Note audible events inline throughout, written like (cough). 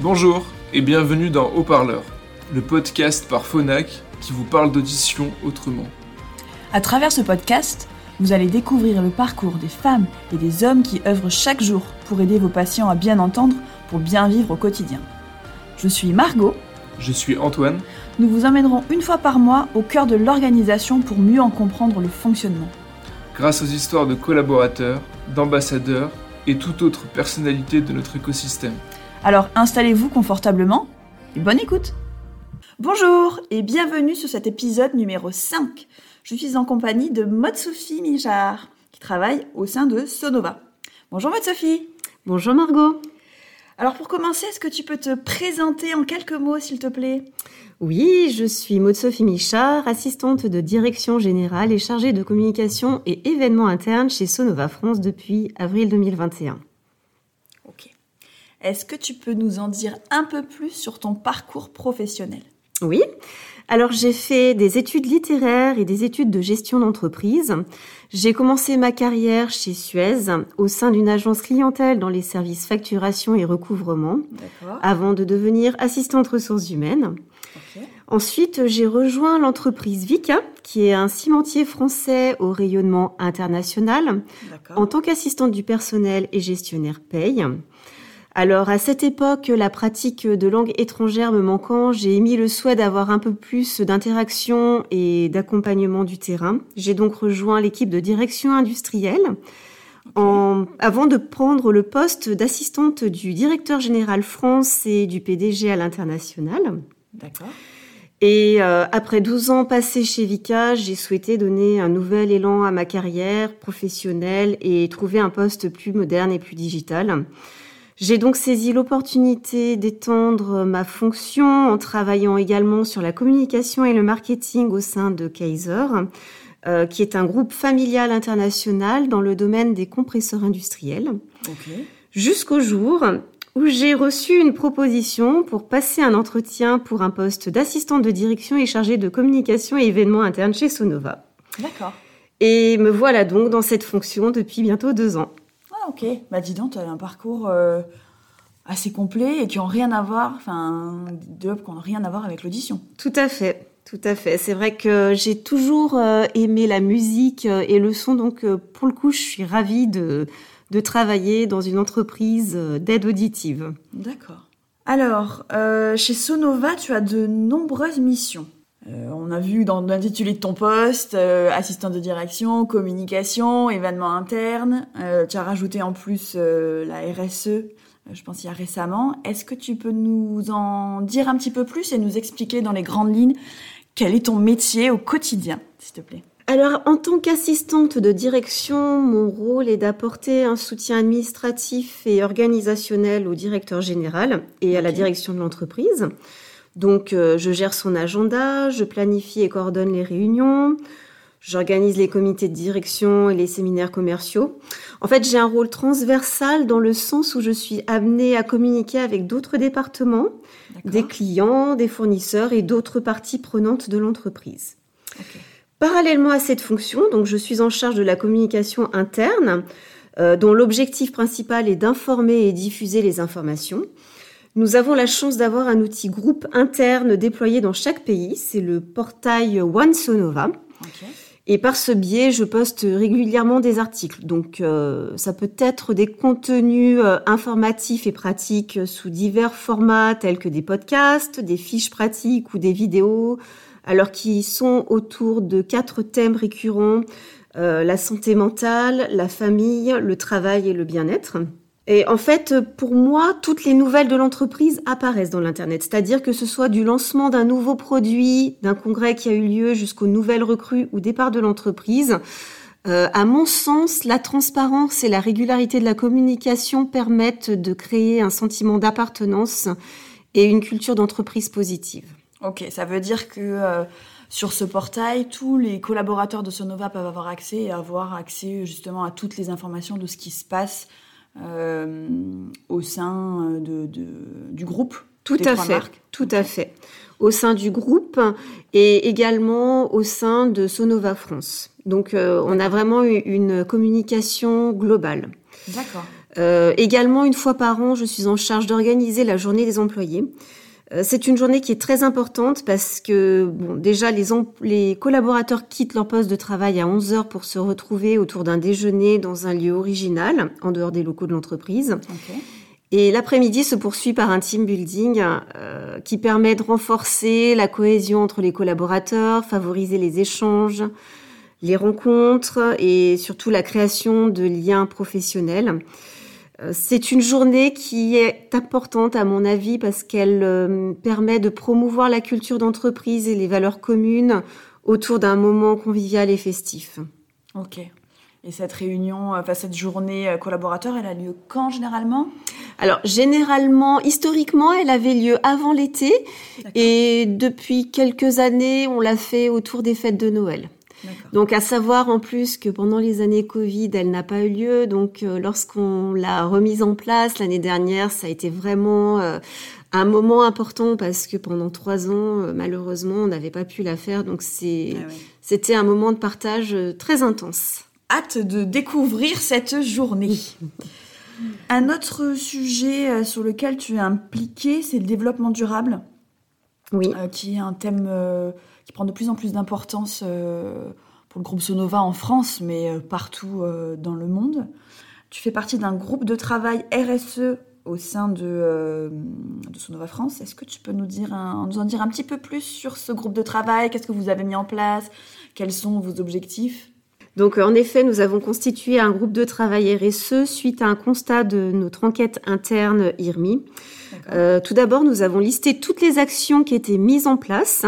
Bonjour et bienvenue dans Haut-Parleur, le podcast par Phonak qui vous parle d'audition autrement. À travers ce podcast, vous allez découvrir le parcours des femmes et des hommes qui œuvrent chaque jour pour aider vos patients à bien entendre pour bien vivre au quotidien. Je suis Margot. Je suis Antoine. Nous vous emmènerons une fois par mois au cœur de l'organisation pour mieux en comprendre le fonctionnement. Grâce aux histoires de collaborateurs, d'ambassadeurs et toute autre personnalité de notre écosystème. Alors installez-vous confortablement et bonne écoute Bonjour et bienvenue sur cet épisode numéro 5. Je suis en compagnie de Maud Sophie Michard, qui travaille au sein de Sonova. Bonjour Maud Sophie Bonjour Margot Alors pour commencer, est-ce que tu peux te présenter en quelques mots s'il te plaît? Oui, je suis Maud Sophie Michard, assistante de direction générale et chargée de communication et événements internes chez Sonova France depuis avril 2021. Est-ce que tu peux nous en dire un peu plus sur ton parcours professionnel? Oui. Alors j'ai fait des études littéraires et des études de gestion d'entreprise. J'ai commencé ma carrière chez Suez au sein d'une agence clientèle dans les services facturation et recouvrement avant de devenir assistante ressources humaines. Ensuite, j'ai rejoint l'entreprise Vika, qui est un cimentier français au rayonnement international, en tant qu'assistante du personnel et gestionnaire paye. Alors à cette époque, la pratique de langue étrangère me manquant, j'ai émis le souhait d'avoir un peu plus d'interaction et d'accompagnement du terrain. J'ai donc rejoint l'équipe de direction industrielle avant de prendre le poste d'assistante du directeur général France et du PDG à l'international. D'accord. Et euh, après 12 ans passés chez Vika, j'ai souhaité donner un nouvel élan à ma carrière professionnelle et trouver un poste plus moderne et plus digital. J'ai donc saisi l'opportunité d'étendre ma fonction en travaillant également sur la communication et le marketing au sein de Kaiser, euh, qui est un groupe familial international dans le domaine des compresseurs industriels. Jusqu'au jour où j'ai reçu une proposition pour passer un entretien pour un poste d'assistante de direction et chargée de communication et événements internes chez Sonova. D'accord. Et me voilà donc dans cette fonction depuis bientôt deux ans ok. Bah dis donc, tu as un parcours euh, assez complet et qui n'ont rien à voir, enfin, deux qui n'ont rien à voir avec l'audition. Tout à fait. Tout à fait. C'est vrai que j'ai toujours euh, aimé la musique euh, et le son, donc pour le coup, je suis ravie de, de travailler dans une entreprise d'aide auditive. D'accord. Alors, chez Sonova, tu as de nombreuses missions. Euh, on a vu dans l'intitulé de ton poste, euh, assistant de direction, communication, événements internes. Euh, tu as rajouté en plus la RSE, je pense il y a récemment. Est-ce que tu peux nous en dire un petit peu plus et nous expliquer dans les grandes lignes quel est ton métier au quotidien, s'il te plaît? Alors, en tant qu'assistante de direction, mon rôle est d'apporter un soutien administratif et organisationnel au directeur général et à la direction de l'entreprise. Donc, euh, je gère son agenda, je planifie et coordonne les réunions, j'organise les comités de direction et les séminaires commerciaux. En fait, j'ai un rôle transversal dans le sens où je suis amenée à communiquer avec d'autres départements, des clients, des fournisseurs et d'autres parties prenantes de l'entreprise. Parallèlement à cette fonction, donc je suis en charge de la communication interne, euh, dont l'objectif principal est d'informer et diffuser les informations. Nous avons la chance d'avoir un outil groupe interne déployé dans chaque pays. C'est le portail One Sonova. Et par ce biais, je poste régulièrement des articles. Donc, euh, ça peut être des contenus euh, informatifs et pratiques sous divers formats tels que des podcasts, des fiches pratiques ou des vidéos, alors qui sont autour de quatre thèmes récurrents euh, la santé mentale, la famille, le travail et le bien-être. Et en fait, pour moi, toutes les nouvelles de l'entreprise apparaissent dans l'Internet. C'est-à-dire que ce soit du lancement d'un nouveau produit, d'un congrès qui a eu lieu jusqu'aux nouvelles recrues ou départ de l'entreprise. Euh, à mon sens, la transparence et la régularité de la communication permettent de créer un sentiment d'appartenance et une culture d'entreprise positive. Ok, ça veut dire que euh, sur ce portail, tous les collaborateurs de Sonova peuvent avoir accès et avoir accès justement à toutes les informations de ce qui se passe au sein de, du groupe Tout à fait, tout à fait. Au sein du groupe et également au sein de Sonova France. Donc, euh, on a vraiment une communication globale. D'accord. également, une fois par an, je suis en charge d'organiser la journée des employés. C'est une journée qui est très importante parce que bon, déjà les, les collaborateurs quittent leur poste de travail à 11 heures pour se retrouver autour d'un déjeuner dans un lieu original, en dehors des locaux de l'entreprise. Okay. Et l'après-midi se poursuit par un team building euh, qui permet de renforcer la cohésion entre les collaborateurs, favoriser les échanges, les rencontres et surtout la création de liens professionnels. Euh, c'est une journée qui est importante à mon avis parce qu'elle euh, permet de promouvoir la culture d'entreprise et les valeurs communes autour d'un moment convivial et festif. Ok. Et cette réunion, enfin cette journée collaborateur, elle a lieu quand généralement? Alors généralement, historiquement, elle avait lieu avant l'été et depuis quelques années, on l'a fait autour des fêtes de Noël. Donc à savoir en plus que pendant les années Covid, elle n'a pas eu lieu. Donc euh, lorsqu'on l'a remise en place l'année dernière, ça a été vraiment euh, un moment important parce que pendant trois ans, euh, malheureusement, on n'avait pas pu la faire. Donc c'est, ah c'était un moment de partage très intense. Hâte de découvrir cette journée. Un autre sujet sur lequel tu es impliqué, c'est le développement durable. Oui. Qui est un thème qui prend de plus en plus d'importance pour le groupe Sonova en France, mais partout dans le monde. Tu fais partie d'un groupe de travail RSE au sein de, de Sonova France. Est-ce que tu peux nous, dire nous en dire un petit peu plus sur ce groupe de travail? Qu'est-ce que vous avez mis en place? Quels sont vos objectifs? Donc en effet, nous avons constitué un groupe de travail RSE suite à un constat de notre enquête interne IRMI. Euh, tout d'abord, nous avons listé toutes les actions qui étaient mises en place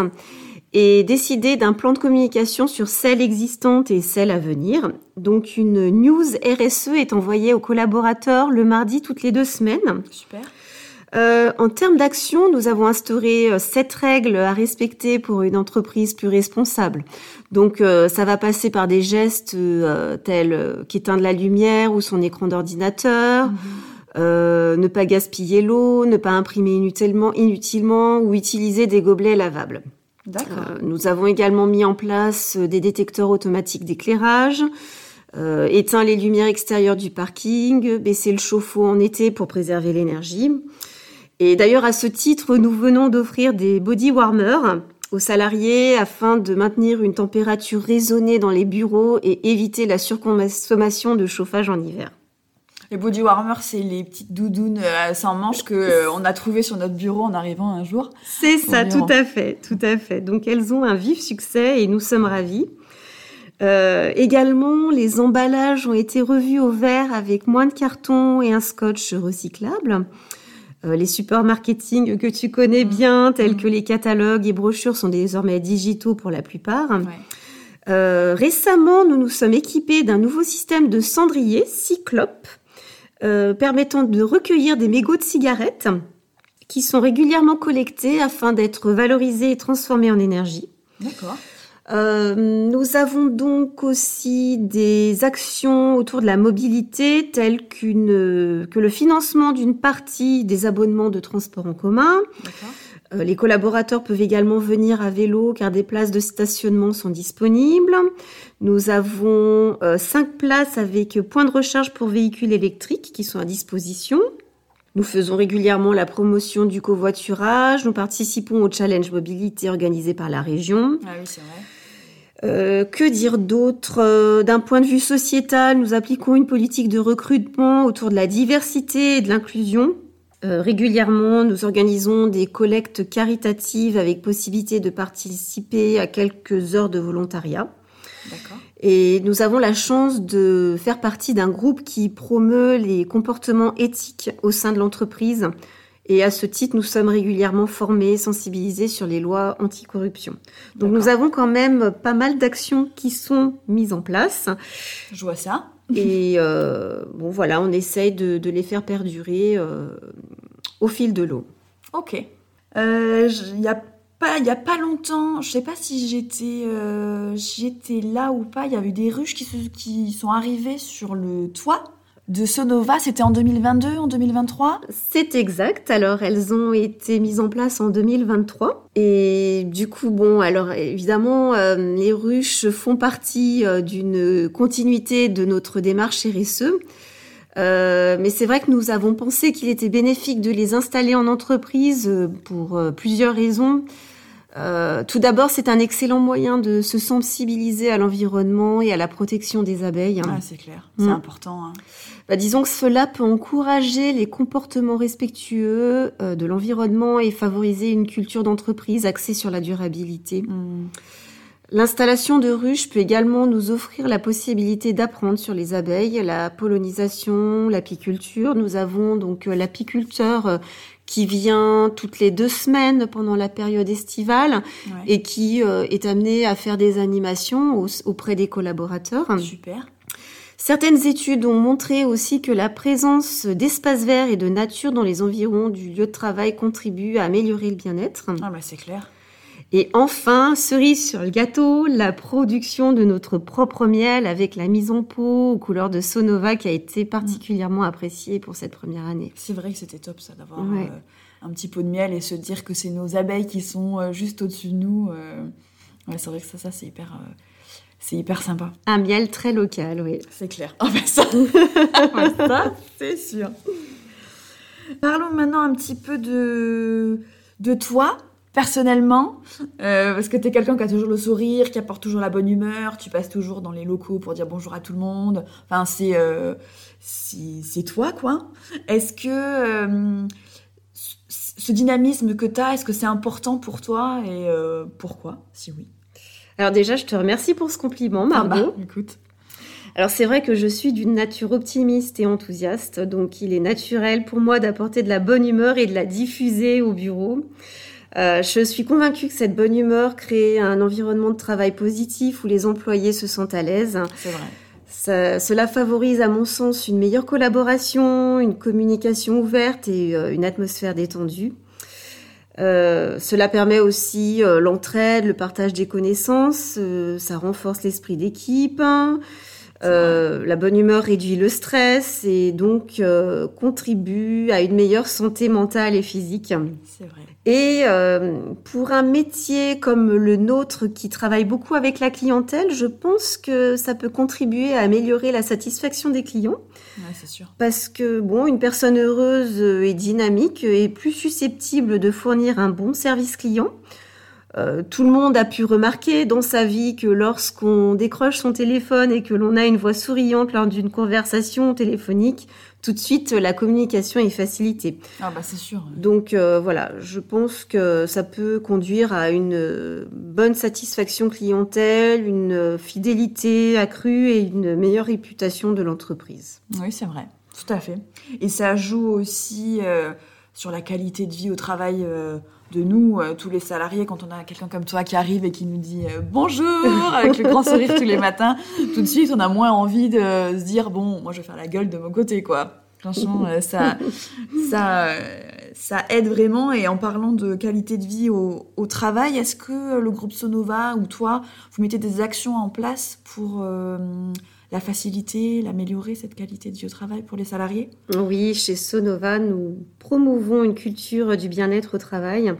et décidé d'un plan de communication sur celles existantes et celles à venir. Donc une news RSE est envoyée aux collaborateurs le mardi toutes les deux semaines. Super. Euh, en termes d'action, nous avons instauré euh, sept règles à respecter pour une entreprise plus responsable. Donc, euh, ça va passer par des gestes tels qu'éteindre la lumière ou son écran d'ordinateur, mhm. ne pas gaspiller l'eau, ne pas imprimer inutilement, inutilement ou utiliser des gobelets lavables. Nous avons également mis en place des détecteurs automatiques d'éclairage, euh, éteint les lumières extérieures du parking, baisser le chauffe-eau en été pour préserver l'énergie. Et d'ailleurs, à ce titre, nous venons d'offrir des body warmers aux salariés afin de maintenir une température raisonnée dans les bureaux et éviter la surconsommation de chauffage en hiver. Les body warmers, c'est les petites doudounes euh, sans manches que euh, on a trouvées sur notre bureau en arrivant un jour. C'est ça, tout à fait, tout à fait. Donc elles ont un vif succès et nous sommes ravis. Euh, également, les emballages ont été revus au vert avec moins de carton et un scotch recyclable. Euh, les supports marketing que tu connais bien, tels que les catalogues et brochures, sont désormais digitaux pour la plupart. Euh, récemment, nous nous sommes équipés d'un nouveau système de cendrier Cyclope, euh, permettant de recueillir des mégots de cigarettes qui sont régulièrement collectés afin d'être valorisés et transformés en énergie. D'accord. Euh, nous avons donc aussi des actions autour de la mobilité telles qu'une que le financement d'une partie des abonnements de transport en commun. Les collaborateurs peuvent également venir à vélo car des places de stationnement sont disponibles. Nous avons euh, cinq places avec points de recharge pour véhicules électriques qui sont à disposition. Nous faisons régulièrement la promotion du covoiturage. Nous participons au challenge mobilité organisé par la région. Ah oui, c'est vrai. Euh, que dire d'autre? Euh, D'un point de vue sociétal, nous appliquons une politique de recrutement autour de la diversité et de l'inclusion. Euh, régulièrement, nous organisons des collectes caritatives avec possibilité de participer à quelques heures de volontariat. Et nous avons la chance de faire partie d'un groupe qui promeut les comportements éthiques au sein de l'entreprise et à ce titre, nous sommes régulièrement formés, sensibilisés sur les lois anticorruption. Donc nous avons quand même pas mal d'actions qui sont mises en place. Je vois ça. Et euh, bon, voilà, on essaye de, les faire perdurer euh, au fil de l'eau. Ok. Euh, il n'y a pas, y a pas longtemps, je sais pas si j'étais, j'étais là ou pas. Il y a eu des ruches qui, qui sont arrivées sur le toit de Sonova, c'était en 2022, en 2023 C'est exact. Alors, elles ont été mises en place en 2023. Et du coup, bon, alors évidemment, euh, les ruches font partie euh, d'une continuité de notre démarche RSE. mais c'est vrai que nous avons pensé qu'il était bénéfique de les installer en entreprise pour plusieurs raisons. Euh, tout d'abord, c'est un excellent moyen de se sensibiliser à l'environnement et à la protection des abeilles. Ah, c'est clair, c'est mm. important. Hein. Bah, disons que cela peut encourager les comportements respectueux euh, de l'environnement et favoriser une culture d'entreprise axée sur la durabilité. Mm. L'installation de ruches peut également nous offrir la possibilité d'apprendre sur les abeilles, la pollinisation, l'apiculture. Nous avons donc euh, l'apiculteur qui vient toutes les deux semaines pendant la période estivale et qui euh, est amené à faire des animations auprès des collaborateurs. Super. Certaines études ont montré aussi que la présence d'espaces verts et de nature dans les environs du lieu de travail contribue à améliorer le bien-être. Ah bah c'est clair. Et enfin, cerise sur le gâteau, la production de notre propre miel avec la mise en pot aux couleurs de Sonova qui a été particulièrement appréciée pour cette première année. C'est vrai que c'était top ça d'avoir euh, un petit pot de miel et se dire que c'est nos abeilles qui sont euh, juste au-dessus de nous. Euh. Ouais, c'est vrai que ça, ça c'est hyper, c'est hyper sympa. Un miel très local, oui. C'est clair. (laughs) Ah ben ça, (laughs) ça c'est sûr. Parlons maintenant un petit peu de, de toi personnellement, euh, parce que tu es quelqu'un qui a toujours le sourire, qui apporte toujours la bonne humeur, tu passes toujours dans les locaux pour dire bonjour à tout le monde. Enfin, c'est euh, c'est toi, quoi. Est-ce que euh, ce dynamisme que tu as, est-ce que c'est important pour toi et pourquoi, si oui? Alors déjà, je te remercie pour ce compliment, ah bah, Margot. écoute. Alors c'est vrai que je suis d'une nature optimiste et enthousiaste, donc il est naturel pour moi d'apporter de la bonne humeur et de la diffuser au bureau. Euh, je suis convaincue que cette bonne humeur crée un environnement de travail positif où les employés se sentent à l'aise. C'est vrai. Ça, cela favorise, à mon sens, une meilleure collaboration, une communication ouverte et euh, une atmosphère détendue. Euh, cela permet aussi l'entraide, le partage des connaissances, ça renforce l'esprit d'équipe. Euh, la bonne humeur réduit le stress et donc euh, contribue à une meilleure santé mentale et physique. C'est vrai. Et euh, pour un métier comme le nôtre qui travaille beaucoup avec la clientèle, je pense que ça peut contribuer à améliorer la satisfaction des clients. Ouais, c'est sûr. Parce que bon, une personne heureuse et dynamique est plus susceptible de fournir un bon service client. Euh, tout le monde a pu remarquer dans sa vie que lorsqu'on décroche son téléphone et que l'on a une voix souriante lors d'une conversation téléphonique, tout de suite la communication est facilitée. Ah bah c'est sûr. Donc euh, voilà, je pense que ça peut conduire à une bonne satisfaction clientèle, une fidélité accrue et une meilleure réputation de l'entreprise. Oui, c'est vrai, tout à fait. Et ça joue aussi euh, sur la qualité de vie au travail de nous, euh, tous les salariés, quand on a quelqu'un comme toi qui arrive et qui nous dit euh, bonjour avec le grand sourire tous les matins, tout de suite on a moins envie de se dire bon, moi je vais faire la gueule de mon côté quoi. Franchement, euh, ça, ça, aide vraiment. Et en parlant de qualité de vie au, au travail, est-ce que le groupe Sonova ou toi, vous mettez des actions en place pour la faciliter, l'améliorer, cette qualité de vie au travail pour les salariés Oui, chez Sonova, nous promouvons une culture du bien-être au travail.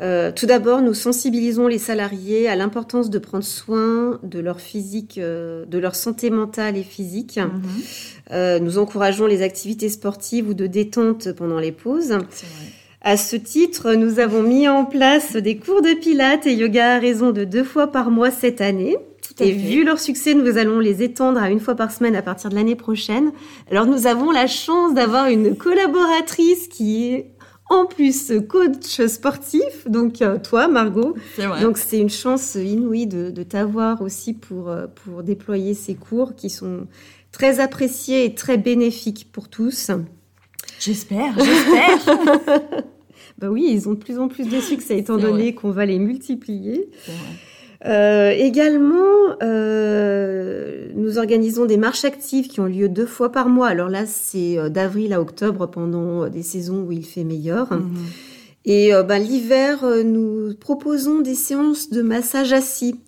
Euh, tout d'abord, nous sensibilisons les salariés à l'importance de prendre soin de leur physique, euh, de leur santé mentale et physique. Mhm. Euh, nous encourageons les activités sportives ou de détente pendant les pauses. À ce titre, nous avons mis en place des cours de pilates et yoga à raison de deux fois par mois cette année et vu leur succès, nous allons les étendre à une fois par semaine à partir de l'année prochaine. Alors nous avons la chance d'avoir une collaboratrice qui est en plus coach sportif, donc euh, toi Margot. Donc c'est une chance inouïe de, de t'avoir aussi pour, euh, pour déployer ces cours qui sont très appréciés et très bénéfiques pour tous. J'espère, (laughs) j'espère. bah oui, ils ont de plus en plus de succès étant donné qu'on va les multiplier. Euh, également, euh, nous organisons des marches actives qui ont lieu deux fois par mois. Alors là, c'est euh, d'avril à octobre pendant des saisons où il fait meilleur. Mhm. Et ben, l'hiver, nous proposons des séances de massage assis.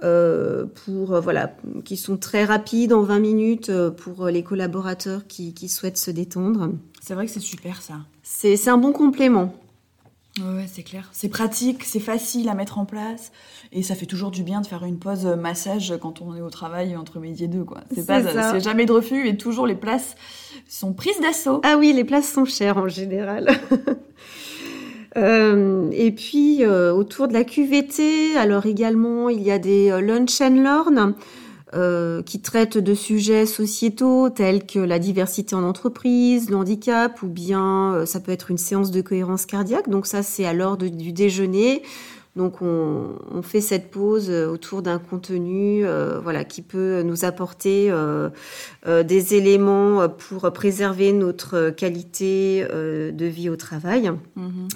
pour voilà qui sont très rapides en 20 minutes pour les collaborateurs qui, qui souhaitent se détendre. C'est vrai que c'est super ça. C'est un bon complément. Ouais, c'est clair. C'est pratique, c'est facile à mettre en place. Et ça fait toujours du bien de faire une pause massage quand on est au travail entre midi et deux, quoi. C'est pas, c'est jamais de refus et toujours les places sont prises d'assaut. Ah oui, les places sont chères en général. (laughs) Euh, et puis euh, autour de la QVT, alors également il y a des euh, lunch and learn euh, qui traitent de sujets sociétaux tels que la diversité en entreprise, le handicap, ou bien euh, ça peut être une séance de cohérence cardiaque. Donc ça, c'est à l'heure du déjeuner. Donc on, fait cette pause euh, autour d'un contenu, voilà, qui peut nous apporter des éléments pour préserver notre qualité de vie au travail. Mmh.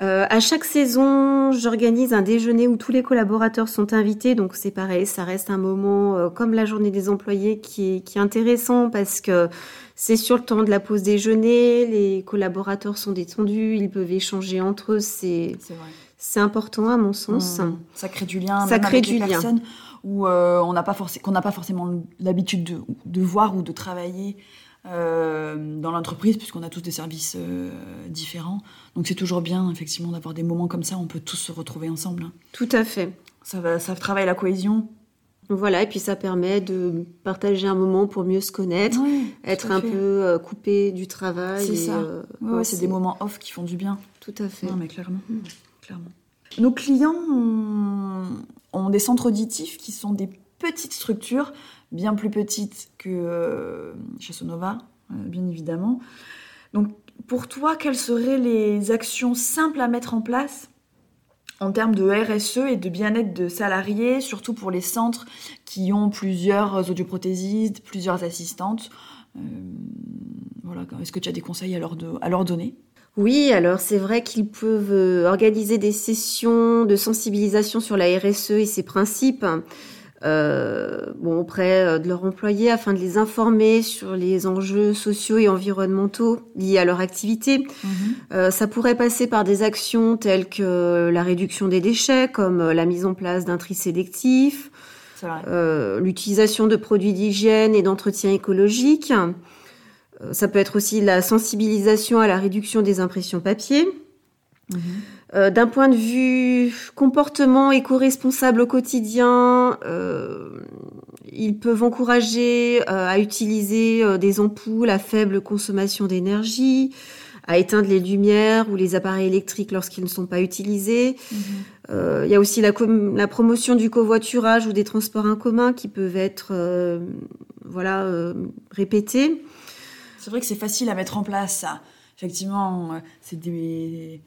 Euh, à chaque saison, j'organise un déjeuner où tous les collaborateurs sont invités. Donc c'est pareil, ça reste un moment euh, comme la journée des employés qui est, qui est intéressant parce que c'est sur le temps de la pause déjeuner, les collaborateurs sont détendus, ils peuvent échanger entre eux. C'est c'est important à mon sens. Mmh. Ça crée du lien. Ça crée avec du les lien. Où euh, on n'a pas qu'on n'a pas forcément l'habitude de, de voir ou de travailler dans l'entreprise, puisqu'on a tous des services euh, différents. Donc c'est toujours bien, effectivement, d'avoir des moments comme ça, on peut tous se retrouver ensemble. Hein. Tout à fait. Ça, va, ça travaille la cohésion. Voilà, et puis ça permet de partager un moment pour mieux se connaître, être un peu euh, coupé du travail. C'est ça. ouais, c'est des moments off qui font du bien. Tout à fait. Non, mais clairement. Mm. clairement. Nos clients ont, ont, des centres auditifs qui sont des petites structures bien plus petite que euh, chez Sonova, euh, bien évidemment. Donc, pour toi, quelles seraient les actions simples à mettre en place en termes de RSE et de bien-être de salariés, surtout pour les centres qui ont plusieurs audioprothésistes, plusieurs assistantes euh. Est-ce que tu as des conseils à leur, à leur donner? Oui, alors c'est vrai qu'ils peuvent organiser des sessions de sensibilisation sur la RSE et ses principes euh, bon, auprès euh, de leurs employés afin de les informer sur les enjeux sociaux et environnementaux liés à leur activité. Mhm. Euh, ça pourrait passer par des actions telles que la réduction des déchets, comme la mise en place d'un tri sélectif, euh, l'utilisation de produits d'hygiène et d'entretien écologique. Ça peut être aussi la sensibilisation à la réduction des impressions papier. Mhm. Euh, d'un point de vue comportement éco-responsable au quotidien, euh, ils peuvent encourager euh, à utiliser des ampoules à faible consommation d'énergie, à éteindre les lumières ou les appareils électriques lorsqu'ils ne sont pas utilisés. Mhm. Il y a aussi la, la, promotion du covoiturage ou des transports en commun qui peuvent être voilà répétés. C'est vrai que c'est facile à mettre en place. Ça. Effectivement, c'est des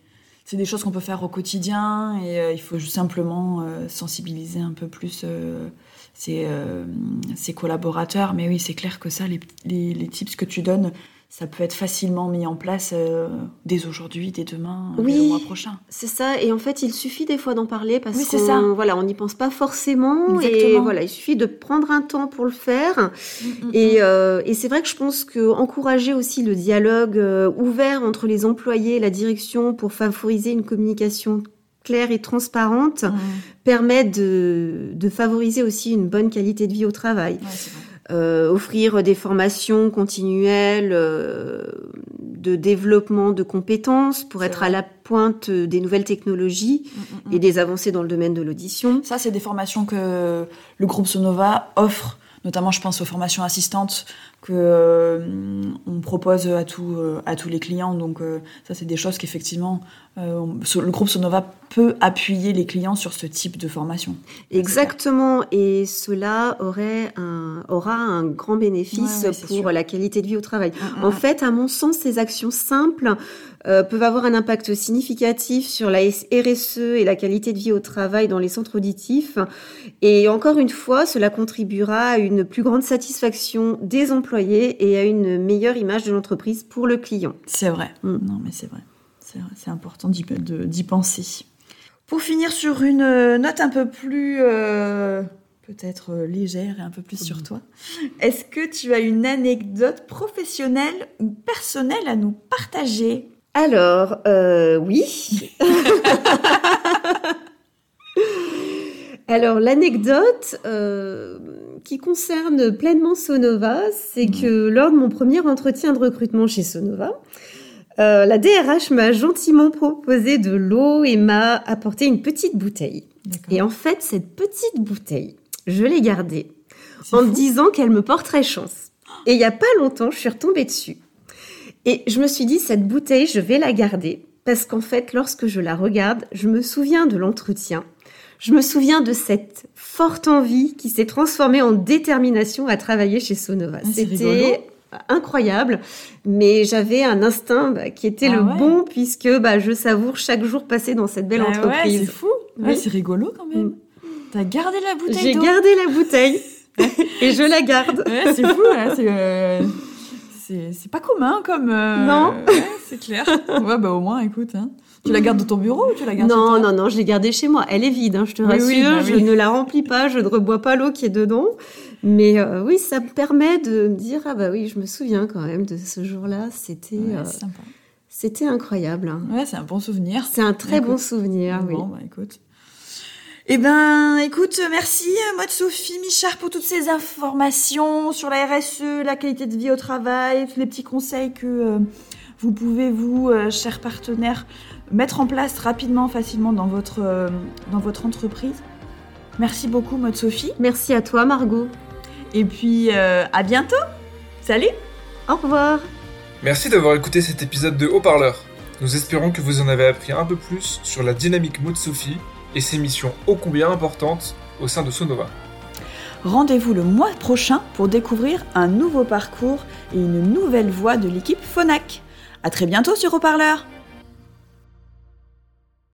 c'est des choses qu'on peut faire au quotidien et euh, il faut simplement euh, sensibiliser un peu plus euh, ses, collaborateurs. Mais oui, c'est clair que ça, les, tips que tu donnes, ça peut être facilement mis en place euh, dès aujourd'hui, dès demain, oui, dès le mois prochain. C'est ça. Et en fait, il suffit des fois d'en parler parce qu'on voilà, on n'y pense pas forcément. Et voilà, il suffit de prendre un temps pour le faire. Mm, mm, et, mm. euh, et c'est vrai que je pense que encourager aussi le dialogue euh, ouvert entre les employés et la direction pour favoriser une communication claire et transparente permet de, de, favoriser aussi une bonne qualité de vie au travail. Ouais, offrir des formations continuelles euh, de développement de compétences pour être à la pointe des nouvelles technologies mm, mm, mm. et des avancées dans le domaine de l'audition. Ça, c'est des formations que le groupe Sonova offre notamment je pense aux formations assistantes que euh, on propose à tous euh, à tous les clients. Donc euh, ça c'est des choses qu'effectivement le groupe Sonova peut appuyer les clients sur ce type de formation. Exactement. Et cela aurait un aura un grand bénéfice pour la qualité de vie au travail. Mm, mm, en mm. fait à mon sens ces actions simples peuvent avoir un impact significatif sur la RSE et la qualité de vie au travail dans les centres auditifs et encore une fois cela contribuera à une plus grande satisfaction des employés et à une meilleure image de l'entreprise pour le client. C'est vrai. Mm. Non, mais c'est vrai. C'est important d'y penser. Pour finir sur une note un peu plus euh, peut-être euh, légère et un peu plus sur mm. toi, est-ce que tu as une anecdote professionnelle ou personnelle à nous partager? Alors, euh, oui. (laughs) Alors l'anecdote euh, qui concerne pleinement Sonova, c'est que lors de mon premier entretien de recrutement chez Sonova, Euh, la DRH m'a gentiment proposé de l'eau et m'a apporté une petite bouteille. Et en fait, cette petite bouteille, je l'ai gardée en me disant qu'elle me porterait chance. Et il n'y a pas longtemps, je suis retombée dessus. Et je me suis dit, cette bouteille, je vais la garder. Parce qu'en fait, lorsque je la regarde, je me souviens de l'entretien. Je me souviens de cette forte envie qui s'est transformée en détermination à travailler chez Sonova. Ah, C'était incroyable, mais j'avais un instinct bah, qui était Ah le ouais. bon puisque bah, je savoure chaque jour passé dans cette belle Bah ouais, entreprise. c'est fou. Oui. Ouais, c'est rigolo quand même. Mm. T'as gardé la bouteille J'ai gardé la bouteille et je la garde. (laughs) Ouais, c'est fou. hein, c'est, euh, c'est, pas commun comme. euh, Non. (laughs) ouais, c'est clair. Ouais, bah au moins, écoute. Hein. Tu la gardes dans ton bureau ou tu la gardes chez Non, non, non, je l'ai gardée chez moi. Elle est vide, hein, je te Oui, rassure. oui, bah Je oui. ne la remplis pas, je ne rebois pas l'eau qui est dedans. Mais euh, oui, ça me permet de me dire ah bah oui, je me souviens quand même de ce jour-là. C'était Ouais, euh, c'était incroyable. hein. Ouais, c'est un bon souvenir. C'est un très bon souvenir, oui. Bon, bah écoute. Eh ben, écoute, merci, moi de Sophie Michard pour toutes ces informations sur la RSE, la qualité de vie au travail, tous les petits conseils que euh, vous pouvez, vous, euh, chers partenaires, mettre en place rapidement, facilement dans votre, euh, dans votre entreprise. Merci beaucoup, Mode Sophie. Merci à toi, Margot. Et puis, euh, à bientôt. Salut Au revoir. Merci d'avoir écouté cet épisode de Haut-Parleur. Nous espérons que vous en avez appris un peu plus sur la dynamique mode Sophie et ses missions ô combien importantes au sein de Sonova. Rendez-vous le mois prochain pour découvrir un nouveau parcours et une nouvelle voix de l'équipe Phonak. À très bientôt sur Haut-Parleur